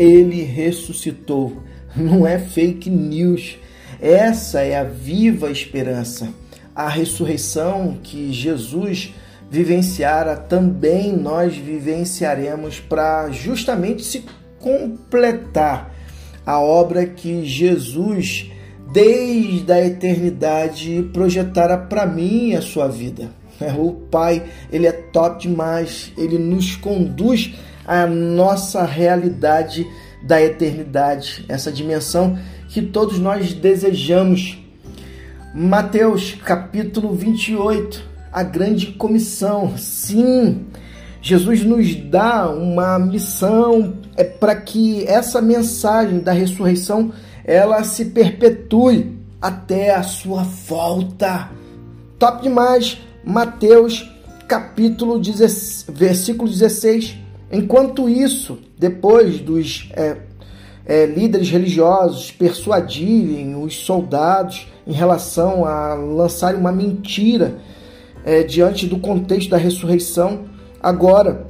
ele ressuscitou. Não é fake news. Essa é a viva esperança. A ressurreição que Jesus vivenciara, também nós vivenciaremos para justamente se completar a obra que Jesus, desde a eternidade, projetara para mim a sua vida. É, o Pai, ele é top demais, ele nos conduz à nossa realidade da eternidade, essa dimensão que todos nós desejamos. Mateus capítulo 28, a grande comissão. Sim, Jesus nos dá uma missão é para que essa mensagem da ressurreição ela se perpetue até a sua volta. Top demais. Mateus capítulo 16, versículo 16. Enquanto isso, depois dos é, é, líderes religiosos persuadirem os soldados em relação a lançarem uma mentira é, diante do contexto da ressurreição. Agora,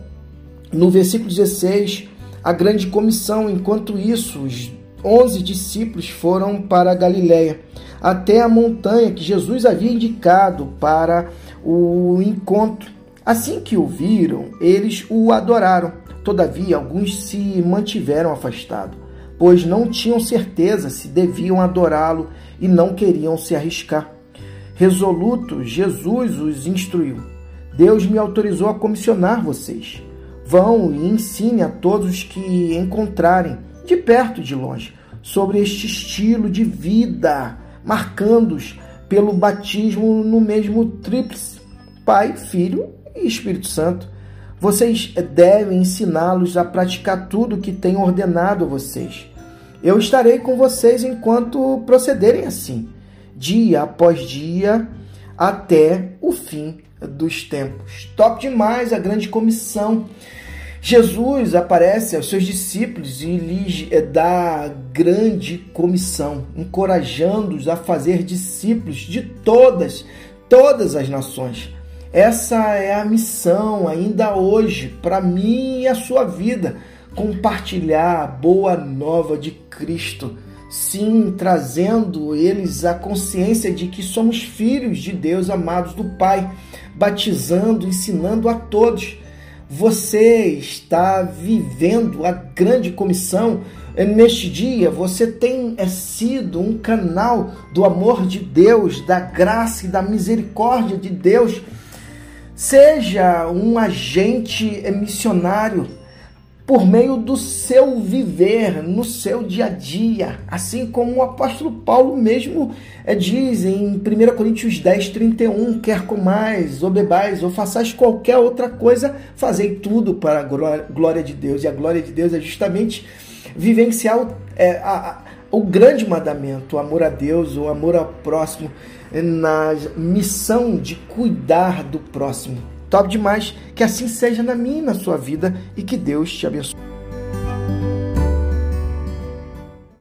no versículo 16, a grande comissão, enquanto isso, os onze discípulos foram para a Galiléia, até a montanha que Jesus havia indicado para o encontro. Assim que o viram, eles o adoraram. Todavia, alguns se mantiveram afastados, pois não tinham certeza se deviam adorá-lo e não queriam se arriscar. Resoluto, Jesus os instruiu: Deus me autorizou a comissionar vocês. Vão e ensine a todos os que encontrarem, de perto e de longe, sobre este estilo de vida, marcando-os pelo batismo no mesmo tríplice: Pai, Filho e Espírito Santo. Vocês devem ensiná-los a praticar tudo o que tenho ordenado a vocês. Eu estarei com vocês enquanto procederem assim dia após dia, até o fim dos tempos. Top demais a grande comissão. Jesus aparece aos seus discípulos e lhes dá grande comissão, encorajando-os a fazer discípulos de todas, todas as nações. Essa é a missão ainda hoje para mim e a sua vida, compartilhar a boa nova de Cristo sim trazendo eles a consciência de que somos filhos de Deus, amados do Pai, batizando, ensinando a todos. Você está vivendo a grande comissão neste dia. Você tem é, sido um canal do amor de Deus, da graça e da misericórdia de Deus. Seja um agente missionário por meio do seu viver, no seu dia a dia, assim como o apóstolo Paulo mesmo é, diz em 1 Coríntios 10, 31, quer comais, ou bebais, ou façais qualquer outra coisa, fazei tudo para a glória de Deus. E a glória de Deus é justamente vivenciar o, é, a, o grande mandamento, o amor a Deus, o amor ao próximo, na missão de cuidar do próximo. Top demais. Que assim seja na minha e na sua vida e que Deus te abençoe.